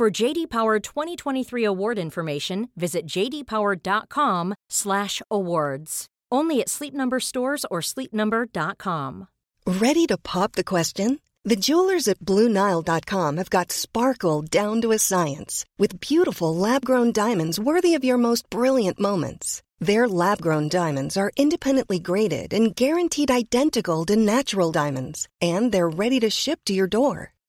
For JD Power 2023 award information, visit jdpower.com/awards. Only at Sleep Number stores or sleepnumber.com. Ready to pop the question? The jewelers at BlueNile.com have got sparkle down to a science with beautiful lab-grown diamonds worthy of your most brilliant moments. Their lab-grown diamonds are independently graded and guaranteed identical to natural diamonds, and they're ready to ship to your door.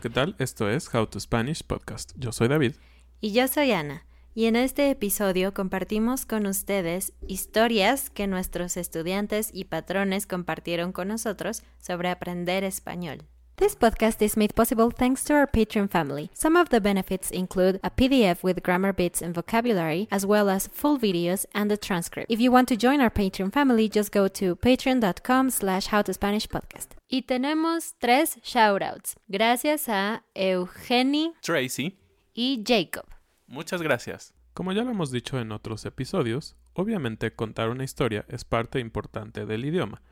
Hola, ¿qué tal? Esto es How to Spanish Podcast. Yo soy David. Y yo soy Ana. Y en este episodio compartimos con ustedes historias que nuestros estudiantes y patrones compartieron con nosotros sobre aprender español. This podcast is made possible thanks to our Patreon family. Some of the benefits include a PDF with grammar bits and vocabulary, as well as full videos and a transcript. If you want to join our Patreon family, just go to patreon.com slash howtospanishpodcast. Y tenemos tres shoutouts. Gracias a Eugenie Tracy. y Jacob. Muchas gracias. Como ya lo hemos dicho en otros episodios, obviamente contar una historia es parte importante del idioma.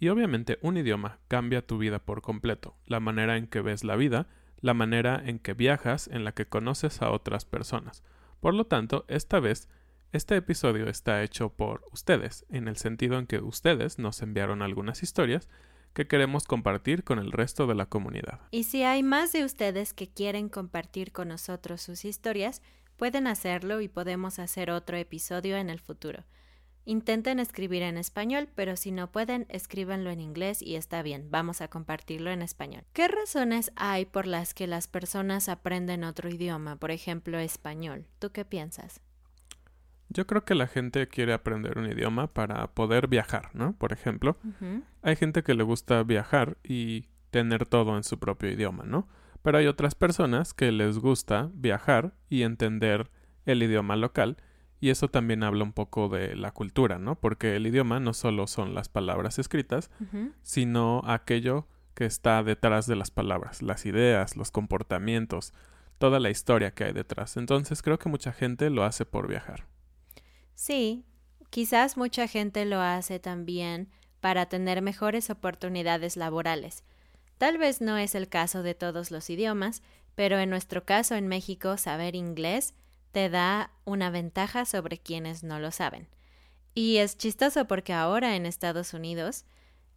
Y obviamente un idioma cambia tu vida por completo, la manera en que ves la vida, la manera en que viajas, en la que conoces a otras personas. Por lo tanto, esta vez, este episodio está hecho por ustedes, en el sentido en que ustedes nos enviaron algunas historias que queremos compartir con el resto de la comunidad. Y si hay más de ustedes que quieren compartir con nosotros sus historias, pueden hacerlo y podemos hacer otro episodio en el futuro. Intenten escribir en español, pero si no pueden, escríbanlo en inglés y está bien, vamos a compartirlo en español. ¿Qué razones hay por las que las personas aprenden otro idioma, por ejemplo español? ¿Tú qué piensas? Yo creo que la gente quiere aprender un idioma para poder viajar, ¿no? Por ejemplo, hay gente que le gusta viajar y tener todo en su propio idioma, ¿no? Pero hay otras personas que les gusta viajar y entender el idioma local y eso también habla un poco de la cultura, ¿no? Porque el idioma no solo son las palabras escritas, sino aquello que está detrás de las palabras, las ideas, los comportamientos, toda la historia que hay detrás. Entonces creo que mucha gente lo hace por viajar. Sí, quizás mucha gente lo hace también para tener mejores oportunidades laborales. Tal vez no es el caso de todos los idiomas, pero en nuestro caso en México saber inglés te da una ventaja sobre quienes no lo saben. Y es chistoso porque ahora en Estados Unidos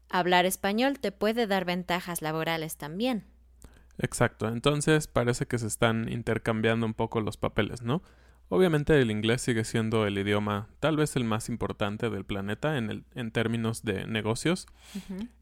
hablar español te puede dar ventajas laborales también. Exacto, entonces parece que se están intercambiando un poco los papeles, ¿no? Obviamente el inglés sigue siendo el idioma tal vez el más importante del planeta en, el, en términos de negocios.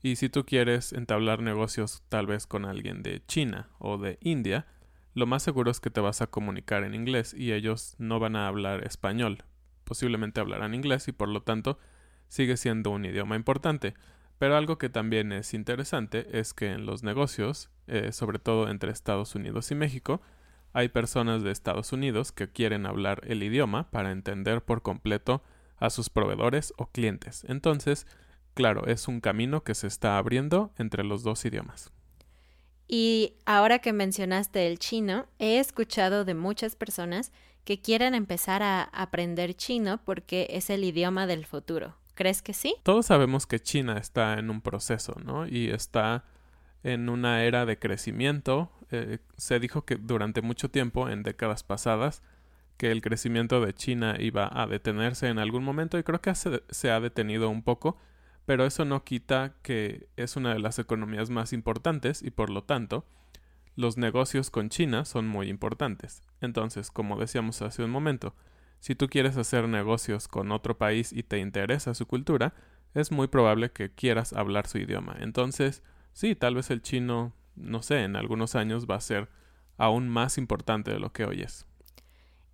Y si tú quieres entablar negocios tal vez con alguien de China o de India, lo más seguro es que te vas a comunicar en inglés y ellos no van a hablar español. Posiblemente hablarán inglés y por lo tanto sigue siendo un idioma importante. Pero algo que también es interesante es que en los negocios, eh, sobre todo entre Estados Unidos y México, hay personas de Estados Unidos que quieren hablar el idioma para entender por completo a sus proveedores o clientes. Entonces, claro, es un camino que se está abriendo entre los dos idiomas. Y ahora que mencionaste el chino, he escuchado de muchas personas que quieren empezar a aprender chino porque es el idioma del futuro. ¿Crees que sí? Todos sabemos que China está en un proceso, ¿no? Y está en una era de crecimiento. Eh, se dijo que durante mucho tiempo, en décadas pasadas, que el crecimiento de China iba a detenerse en algún momento y creo que se ha detenido un poco, pero eso no quita que es una de las economías más importantes y por lo tanto los negocios con China son muy importantes. Entonces, como decíamos hace un momento, si tú quieres hacer negocios con otro país y te interesa su cultura, es muy probable que quieras hablar su idioma. Entonces, sí, tal vez el chino, no sé, en algunos años va a ser aún más importante de lo que hoy es.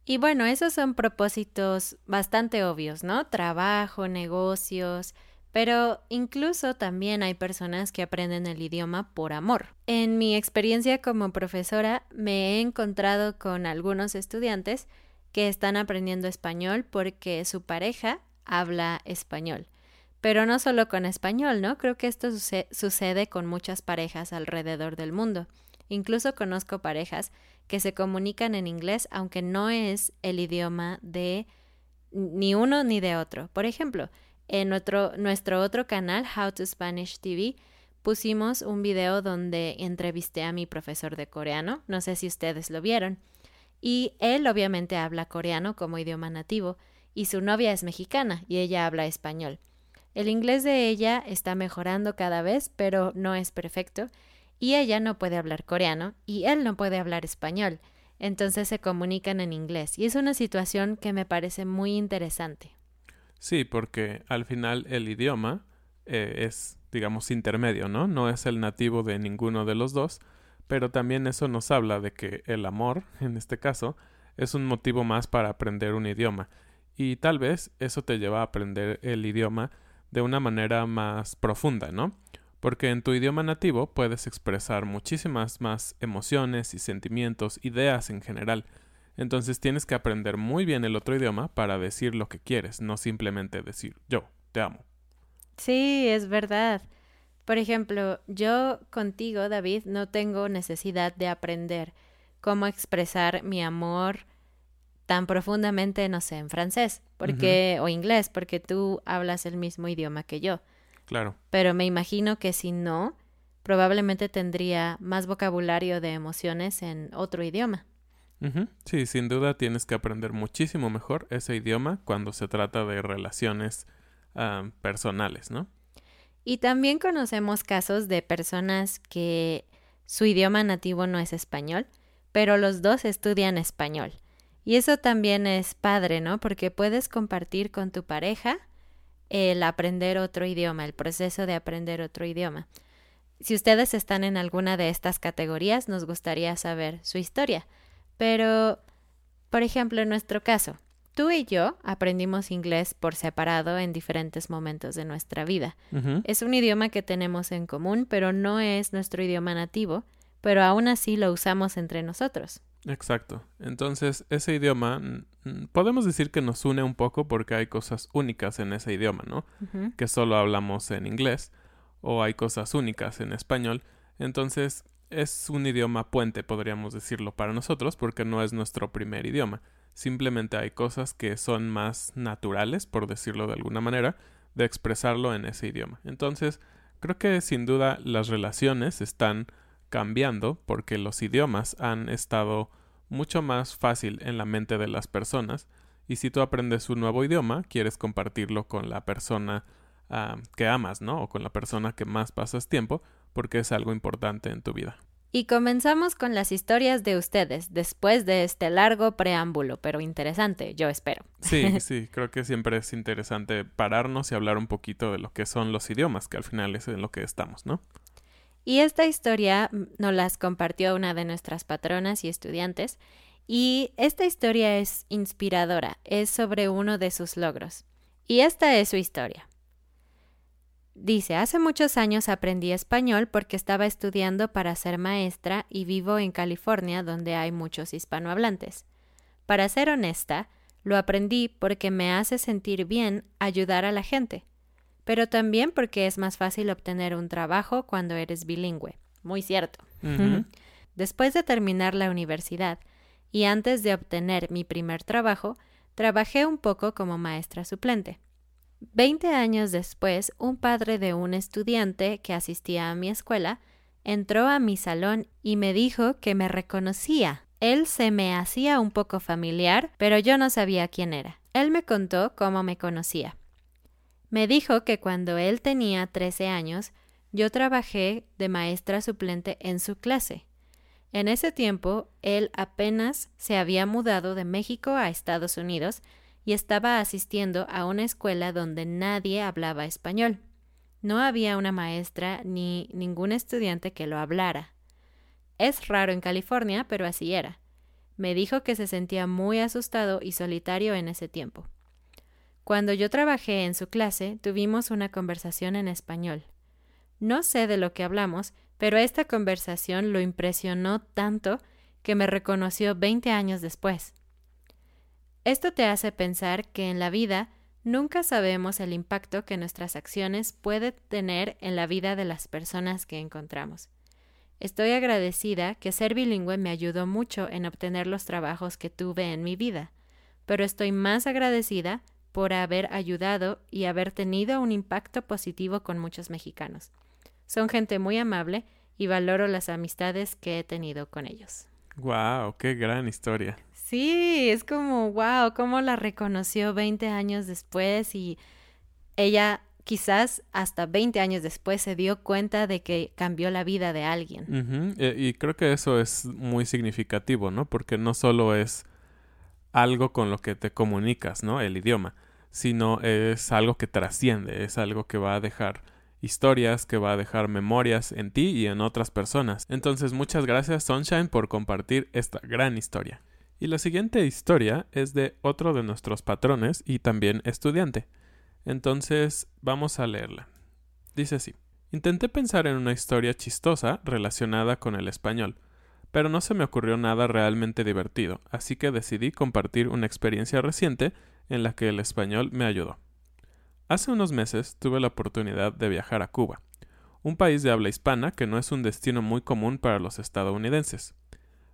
Y bueno, esos son propósitos bastante obvios, ¿no? Trabajo, negocios, pero incluso también hay personas que aprenden el idioma por amor. En mi experiencia como profesora me he encontrado con algunos estudiantes que están aprendiendo español porque su pareja habla español. Pero no solo con español, ¿no? Creo que esto sucede con muchas parejas alrededor del mundo. Incluso conozco parejas que se comunican en inglés aunque no es el idioma de ni uno ni de otro. Por ejemplo, en nuestro, nuestro otro canal, How to Spanish TV, pusimos un video donde entrevisté a mi profesor de coreano. No sé si ustedes lo vieron. Y él obviamente habla coreano como idioma nativo y su novia es mexicana y ella habla español. El inglés de ella está mejorando cada vez, pero no es perfecto, y ella no puede hablar coreano y él no puede hablar español, entonces se comunican en inglés, y es una situación que me parece muy interesante. Sí, porque al final el idioma eh, es, digamos, intermedio, ¿no? No es el nativo de ninguno de los dos, pero también eso nos habla de que el amor, en este caso, es un motivo más para aprender un idioma, y tal vez eso te lleva a aprender el idioma de una manera más profunda, ¿no? Porque en tu idioma nativo puedes expresar muchísimas más emociones y sentimientos, ideas en general. Entonces tienes que aprender muy bien el otro idioma para decir lo que quieres, no simplemente decir yo te amo. Sí, es verdad. Por ejemplo, yo contigo, David, no tengo necesidad de aprender cómo expresar mi amor tan profundamente, no sé, en francés, porque o inglés, porque tú hablas el mismo idioma que yo. Claro. Pero me imagino que si no, probablemente tendría más vocabulario de emociones en otro idioma. Sí, sin duda tienes que aprender muchísimo mejor ese idioma cuando se trata de relaciones ah, personales, ¿no? Y también conocemos casos de personas que su idioma nativo no es español, pero los dos estudian español. Y eso también es padre, ¿no? Porque puedes compartir con tu pareja el aprender otro idioma, el proceso de aprender otro idioma. Si ustedes están en alguna de estas categorías, nos gustaría saber su historia. Pero, por ejemplo, en nuestro caso, tú y yo aprendimos inglés por separado en diferentes momentos de nuestra vida. Es un idioma que tenemos en común, pero no es nuestro idioma nativo, pero aún así lo usamos entre nosotros. Exacto. Entonces, ese idioma, podemos decir que nos une un poco porque hay cosas únicas en ese idioma, ¿no? Que solo hablamos en inglés o hay cosas únicas en español. Entonces, es un idioma puente, podríamos decirlo, para nosotros porque no es nuestro primer idioma. Simplemente hay cosas que son más naturales, por decirlo de alguna manera, de expresarlo en ese idioma. Entonces, creo que sin duda las relaciones están cambiando porque los idiomas han estado mucho más fácil en la mente de las personas y si tú aprendes un nuevo idioma quieres compartirlo con la persona ah, que amas, ¿no? O con la persona que más pasas tiempo porque es algo importante en tu vida. Y comenzamos con las historias de ustedes después de este largo preámbulo, pero interesante, yo espero. Sí, sí, creo que siempre es interesante pararnos y hablar un poquito de lo que son los idiomas, que al final es en lo que estamos, ¿no? Y esta historia mm, nos las compartió una de nuestras patronas y estudiantes. Y esta historia es inspiradora, es sobre uno de sus logros. Y esta es su historia. Dice, hace muchos años aprendí español porque estaba estudiando para ser maestra y vivo en California donde hay muchos hispanohablantes. Para ser honesta, lo aprendí porque me hace sentir bien ayudar a la gente pero también porque es más fácil obtener un trabajo cuando eres bilingüe. Muy cierto. Después de terminar la universidad y antes de obtener mi primer trabajo, trabajé un poco como maestra suplente. Veinte años después, un padre de un estudiante que asistía a mi escuela entró a mi salón y me dijo que me reconocía. Él se me hacía un poco familiar, pero yo no sabía quién era. Él me contó cómo me conocía. Me dijo que cuando él tenía trece años, yo trabajé de maestra suplente en su clase. En ese tiempo, él apenas se había mudado de México a Estados Unidos y estaba asistiendo a una escuela donde nadie hablaba español. No había una maestra ni ningún estudiante que lo hablara. Es raro en California, pero así era. Me dijo que se sentía muy asustado y solitario en ese tiempo. Cuando yo trabajé en su clase, tuvimos una conversación en español. No sé de lo que hablamos, pero esta conversación lo impresionó tanto que me reconoció veinte años después. Esto te hace pensar que en la vida nunca sabemos el impacto que nuestras acciones pueden tener en la vida de las personas que encontramos. Estoy agradecida que ser bilingüe me ayudó mucho en obtener los trabajos que tuve en mi vida, pero estoy más agradecida por haber ayudado y haber tenido un impacto positivo con muchos mexicanos. Son gente muy amable y valoro las amistades que he tenido con ellos. Wow, qué gran historia. Sí, es como, wow, cómo la reconoció 20 años después y ella quizás hasta 20 años después se dio cuenta de que cambió la vida de alguien. Eh, y creo que eso es muy significativo, ¿no? Porque no solo es algo con lo que te comunicas, ¿no? El idioma, sino es algo que trasciende, es algo que va a dejar historias, que va a dejar memorias en ti y en otras personas. Entonces muchas gracias Sunshine por compartir esta gran historia. Y la siguiente historia es de otro de nuestros patrones y también estudiante. Entonces vamos a leerla. Dice así. Intenté pensar en una historia chistosa relacionada con el español, pero no se me ocurrió nada realmente divertido, así que decidí compartir una experiencia reciente en la que el español me ayudó. Hace unos meses tuve la oportunidad de viajar a Cuba, un país de habla hispana que no es un destino muy común para los estadounidenses.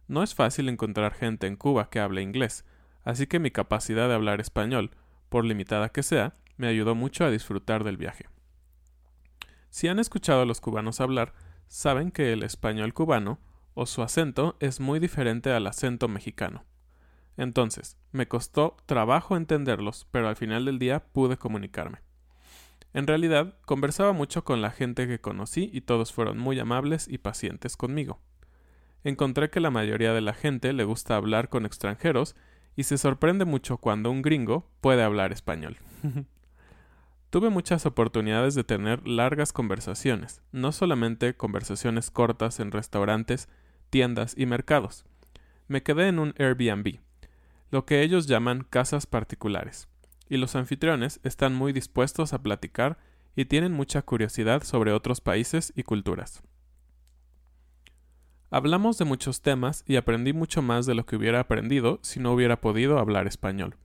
No es fácil encontrar gente en Cuba que hable inglés, así que mi capacidad de hablar español, por limitada que sea, me ayudó mucho a disfrutar del viaje. Si han escuchado a los cubanos hablar, saben que el español cubano o su acento es muy diferente al acento mexicano. Entonces, me costó trabajo entenderlos, pero al final del día pude comunicarme. En realidad, conversaba mucho con la gente que conocí y todos fueron muy amables y pacientes conmigo. Encontré que la mayoría de la gente le gusta hablar con extranjeros y se sorprende mucho cuando un gringo puede hablar español. Tuve muchas oportunidades de tener largas conversaciones, no solamente conversaciones cortas en restaurantes, tiendas y mercados. Me quedé en un Airbnb, lo que ellos llaman casas particulares, y los anfitriones están muy dispuestos a platicar y tienen mucha curiosidad sobre otros países y culturas. Hablamos de muchos temas y aprendí mucho más de lo que hubiera aprendido si no hubiera podido hablar español.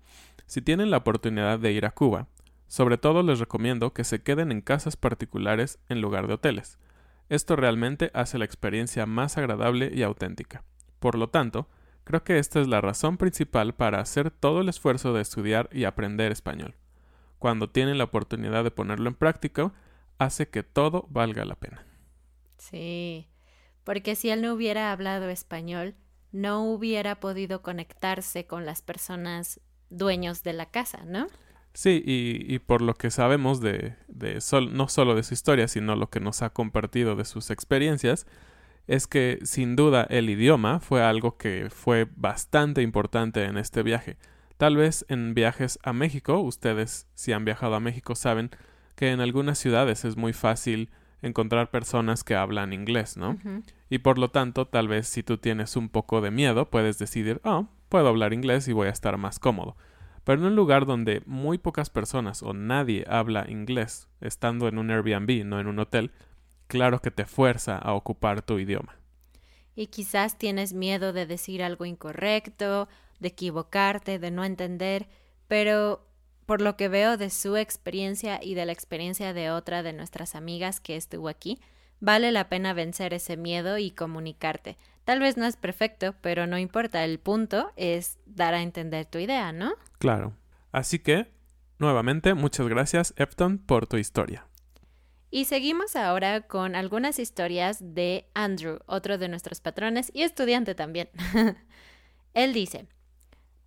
Si tienen la oportunidad de ir a Cuba, sobre todo les recomiendo que se queden en casas particulares en lugar de hoteles. Esto realmente hace la experiencia más agradable y auténtica. Por lo tanto, Creo que esta es la razón principal para hacer todo el esfuerzo de estudiar y aprender español. Cuando tienen la oportunidad de ponerlo en práctica, hace que todo valga la pena. Sí, porque si él no hubiera hablado español, no hubiera podido conectarse con las personas dueños de la casa, ¿no? Sí, y, por lo que sabemos de, de no solo de su historia, sino lo que nos ha compartido de sus experiencias, es que sin duda el idioma fue algo que fue bastante importante en este viaje. Tal vez en viajes a México, ustedes si han viajado a México saben que en algunas ciudades es muy fácil encontrar personas que hablan inglés, ¿no? Y por lo tanto, tal vez si tú tienes un poco de miedo, puedes decidir, oh, puedo hablar inglés y voy a estar más cómodo. Pero en un lugar donde muy pocas personas o nadie habla inglés, estando en un Airbnb, no en un hotel, claro que te fuerza a ocupar tu idioma. Y quizás tienes miedo de decir algo incorrecto, de equivocarte, de no entender, pero por lo que veo de su experiencia y de la experiencia de otra de nuestras amigas que estuvo aquí, vale la pena vencer ese miedo y comunicarte. Tal vez no es perfecto, pero no importa, el punto es dar a entender tu idea, ¿no? Claro. Así que, nuevamente, muchas gracias, Epton, por tu historia. Y seguimos ahora con algunas historias de Andrew, otro de nuestros patrones y estudiante también. Él dice,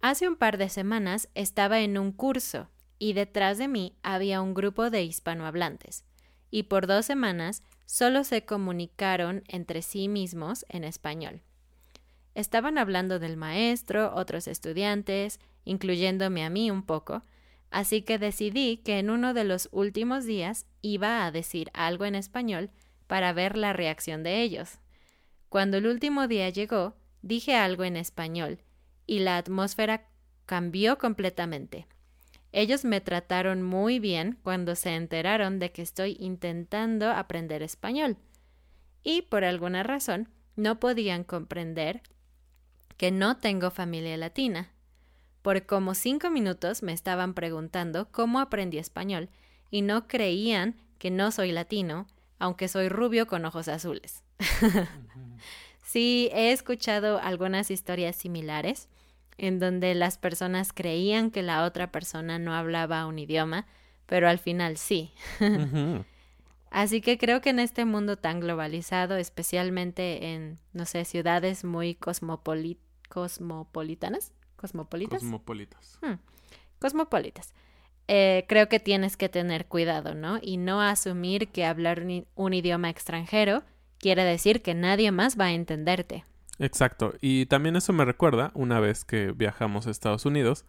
Hace un par de semanas estaba en un curso y detrás de mí había un grupo de hispanohablantes, y por dos semanas solo se comunicaron entre sí mismos en español. Estaban hablando del maestro, otros estudiantes, incluyéndome a mí un poco, así que decidí que en uno de los últimos días iba a decir algo en español para ver la reacción de ellos. Cuando el último día llegó, dije algo en español y la atmósfera cambió completamente. Ellos me trataron muy bien cuando se enteraron de que estoy intentando aprender español y por alguna razón no podían comprender que no tengo familia latina. Por como cinco minutos me estaban preguntando cómo aprendí español y no creían que no soy latino, aunque soy rubio con ojos azules. sí, he escuchado algunas historias similares en donde las personas creían que la otra persona no hablaba un idioma, pero al final sí. Así que creo que en este mundo tan globalizado, especialmente en, no sé, ciudades muy cosmopolitanas, cosmopolitas. Cosmopolitas. Hmm, cosmopolitas. Eh, creo que tienes que tener cuidado, ¿no? Y no asumir que hablar un idioma extranjero quiere decir que nadie más va a entenderte. Exacto. Y también eso me recuerda, una vez que viajamos a Estados Unidos,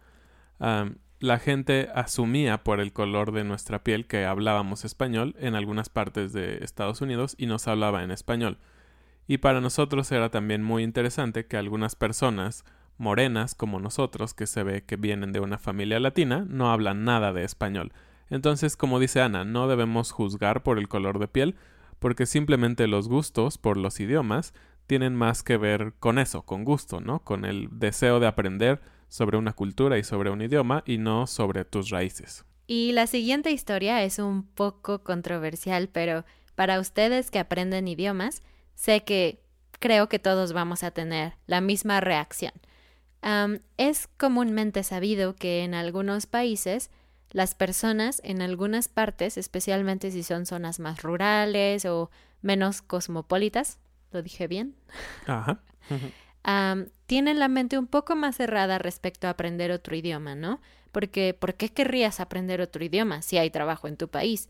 la gente asumía por el color de nuestra piel que hablábamos español en algunas partes de Estados Unidos y nos hablaba en español. Y para nosotros era también muy interesante que algunas personas morenas como nosotros, que se ve que vienen de una familia latina, no hablan nada de español. Entonces, como dice Ana, no debemos juzgar por el color de piel, porque simplemente los gustos por los idiomas tienen más que ver con eso, con gusto, ¿no? Con el deseo de aprender sobre una cultura y sobre un idioma y no sobre tus raíces. Y la siguiente historia es un poco controversial, pero para ustedes que aprenden idiomas, sé que creo que todos vamos a tener la misma reacción. es comúnmente sabido que en algunos países las personas en algunas partes, especialmente si son zonas más rurales o menos cosmopolitas, ¿Lo dije bien? Ajá. tienen la mente un poco más cerrada respecto a aprender otro idioma, ¿no? Porque ¿por qué querrías aprender otro idioma si hay trabajo en tu país?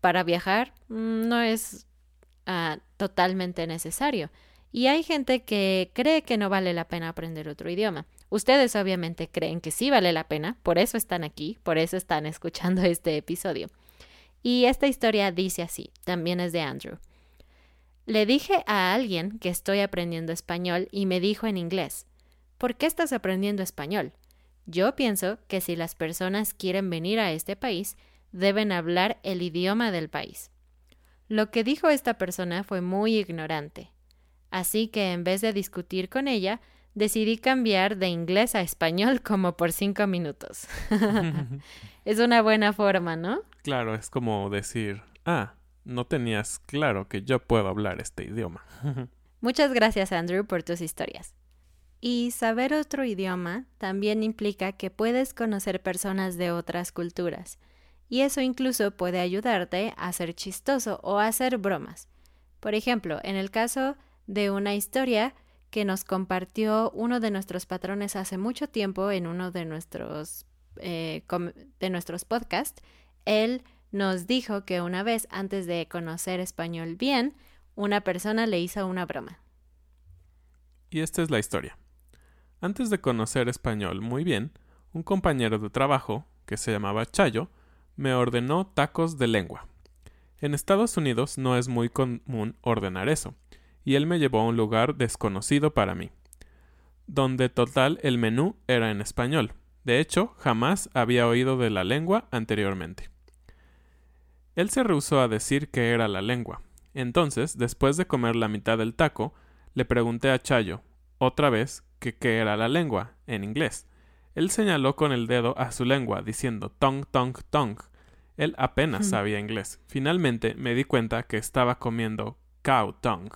Para viajar mm, no es ah, totalmente necesario. Y hay gente que cree que no vale la pena aprender otro idioma. Ustedes obviamente creen que sí vale la pena, por eso están aquí, por eso están escuchando este episodio. Y esta historia dice así, también es de Andrew. Le dije a alguien que estoy aprendiendo español y me dijo en inglés, ¿por qué estás aprendiendo español? Yo pienso que si las personas quieren venir a este país, deben hablar el idioma del país. Lo que dijo esta persona fue muy ignorante. Así que en vez de discutir con ella, decidí cambiar de inglés a español como por cinco minutos. es una buena forma, ¿no? Claro, es como decir, ah, no tenías claro que yo puedo hablar este idioma. Muchas gracias, Andrew, por tus historias. Y saber otro idioma también implica que puedes conocer personas de otras culturas, y eso incluso puede ayudarte a ser chistoso o a hacer bromas. Por ejemplo, en el caso de una historia que nos compartió uno de nuestros patrones hace mucho tiempo en uno de nuestros, eh, de nuestros podcasts, él nos dijo que una vez antes de conocer español bien, una persona le hizo una broma. Y esta es la historia. Antes de conocer español muy bien, un compañero de trabajo, que se llamaba Chayo, me ordenó tacos de lengua. En Estados Unidos no es muy común ordenar eso, y él me llevó a un lugar desconocido para mí, donde total el menú era en español. De hecho, jamás había oído de la lengua anteriormente. Él se rehusó a decir que era la lengua. Entonces, después de comer la mitad del taco, le pregunté a Chayo, otra vez, que qué era la lengua, en inglés. Él señaló con el dedo a su lengua, diciendo tong, tong, tong. Él apenas sabía inglés. Finalmente me di cuenta que estaba comiendo cow tongue.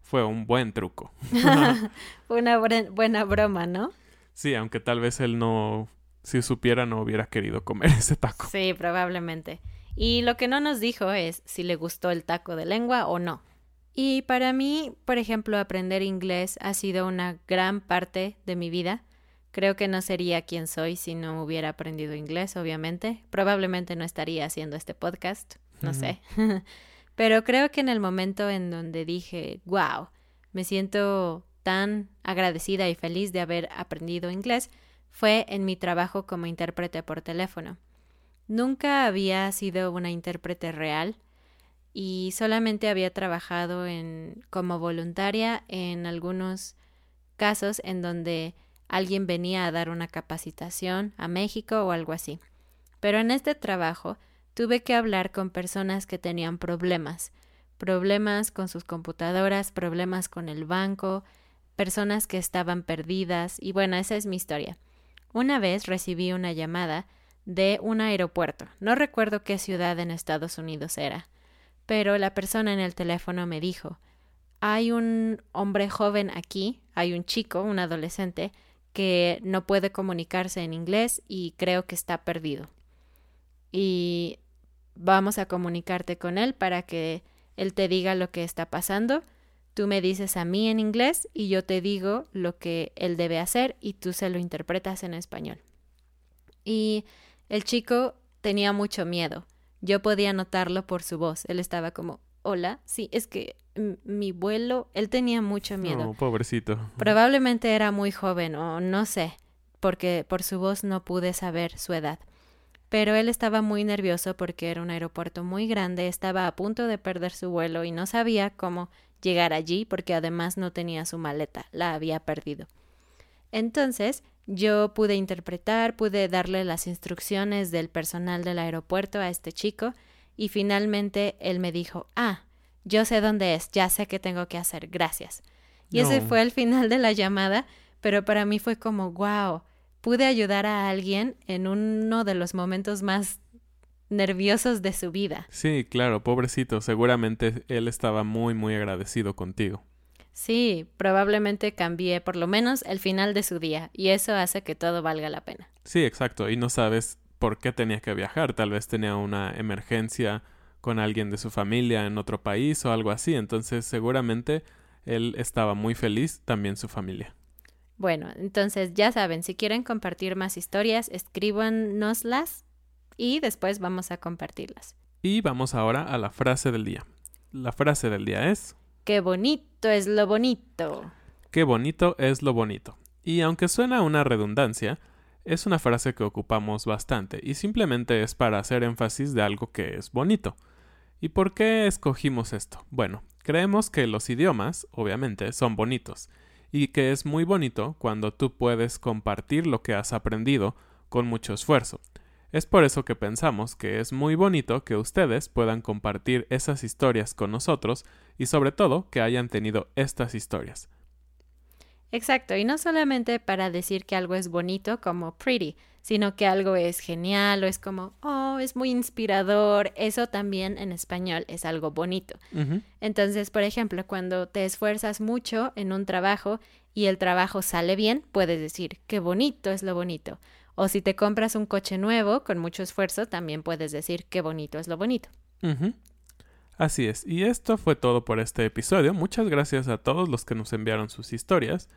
Fue un buen truco. Fue una buena broma, ¿no? Sí, aunque tal vez él no, si supiera, no hubiera querido comer ese taco. Sí, probablemente. Y lo que no nos dijo es si le gustó el taco de lengua o no. Y para mí, por ejemplo, aprender inglés ha sido una gran parte de mi vida. Creo que no sería quien soy si no hubiera aprendido inglés, obviamente. Probablemente no estaría haciendo este podcast, no sé. Pero creo que en el momento en donde dije, wow, me siento tan agradecida y feliz de haber aprendido inglés, fue en mi trabajo como intérprete por teléfono. Nunca había sido una intérprete real y solamente había trabajado en, como voluntaria en algunos casos en donde alguien venía a dar una capacitación a México o algo así. Pero en este trabajo tuve que hablar con personas que tenían problemas, problemas con sus computadoras, problemas con el banco, personas que estaban perdidas y bueno, esa es mi historia. Una vez recibí una llamada de un aeropuerto. No recuerdo qué ciudad en Estados Unidos era, pero la persona en el teléfono me dijo, hay un hombre joven aquí, hay un chico, un adolescente, que no puede comunicarse en inglés y creo que está perdido. Y vamos a comunicarte con él para que él te diga lo que está pasando. Tú me dices a mí en inglés y yo te digo lo que él debe hacer y tú se lo interpretas en español. Y el chico tenía mucho miedo. Yo podía notarlo por su voz. Él estaba como, hola, sí, es que mi vuelo, él tenía mucho miedo. Oh, pobrecito. Probablemente era muy joven o no sé, porque por su voz no pude saber su edad. Pero él estaba muy nervioso porque era un aeropuerto muy grande, estaba a punto de perder su vuelo y no sabía cómo llegar allí porque además no tenía su maleta, la había perdido. Entonces, yo pude interpretar, pude darle las instrucciones del personal del aeropuerto a este chico y finalmente él me dijo, ah, yo sé dónde es, ya sé qué tengo que hacer, gracias. Y ese fue el final de la llamada, pero para mí fue como, wow, pude ayudar a alguien en uno de los momentos más nerviosos de su vida. Sí, claro, pobrecito, seguramente él estaba muy, muy agradecido contigo. Sí, probablemente cambié por lo menos el final de su día y eso hace que todo valga la pena. Sí, exacto, y no sabes por qué tenía que viajar, tal vez tenía una emergencia con alguien de su familia en otro país o algo así, entonces seguramente él estaba muy feliz, también su familia. Bueno, entonces ya saben, si quieren compartir más historias, escríbanoslas y después vamos a compartirlas. Y vamos ahora a la frase del día. La frase del día es Qué bonito es lo bonito. Qué bonito es lo bonito. Y aunque suena una redundancia, es una frase que ocupamos bastante y simplemente es para hacer énfasis de algo que es bonito. ¿Y por qué escogimos esto? Bueno, creemos que los idiomas, obviamente, son bonitos y que es muy bonito cuando tú puedes compartir lo que has aprendido con mucho esfuerzo. Es por eso que pensamos que es muy bonito que ustedes puedan compartir esas historias con nosotros y sobre todo que hayan tenido estas historias. Exacto, y no solamente para decir que algo es bonito como pretty, sino que algo es genial o es como, oh, es muy inspirador. Eso también en español es algo bonito. Entonces, por ejemplo, cuando te esfuerzas mucho en un trabajo y el trabajo sale bien, puedes decir, qué bonito es lo bonito. O si te compras un coche nuevo con mucho esfuerzo, también puedes decir qué bonito es lo bonito. Así es, y esto fue todo por este episodio. Muchas gracias a todos los que nos enviaron sus historias.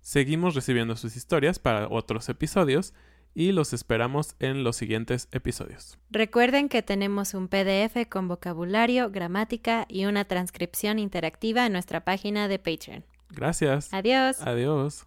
Seguimos recibiendo sus historias para otros episodios y los esperamos en los siguientes episodios. Recuerden que tenemos un PDF con vocabulario, gramática y una transcripción interactiva en nuestra página de Patreon. Gracias. Adiós. Adiós.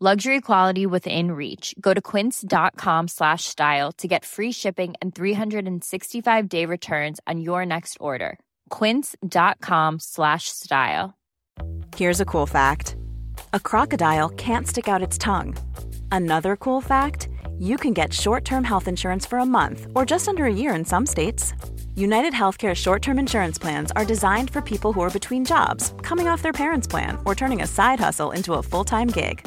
Luxury quality within reach. Go to quince.com slash style to get free shipping and 365 day returns on your next order. Quince.com slash style. Here's a cool fact a crocodile can't stick out its tongue. Another cool fact you can get short term health insurance for a month or just under a year in some states. United Healthcare short term insurance plans are designed for people who are between jobs, coming off their parents' plan, or turning a side hustle into a full time gig.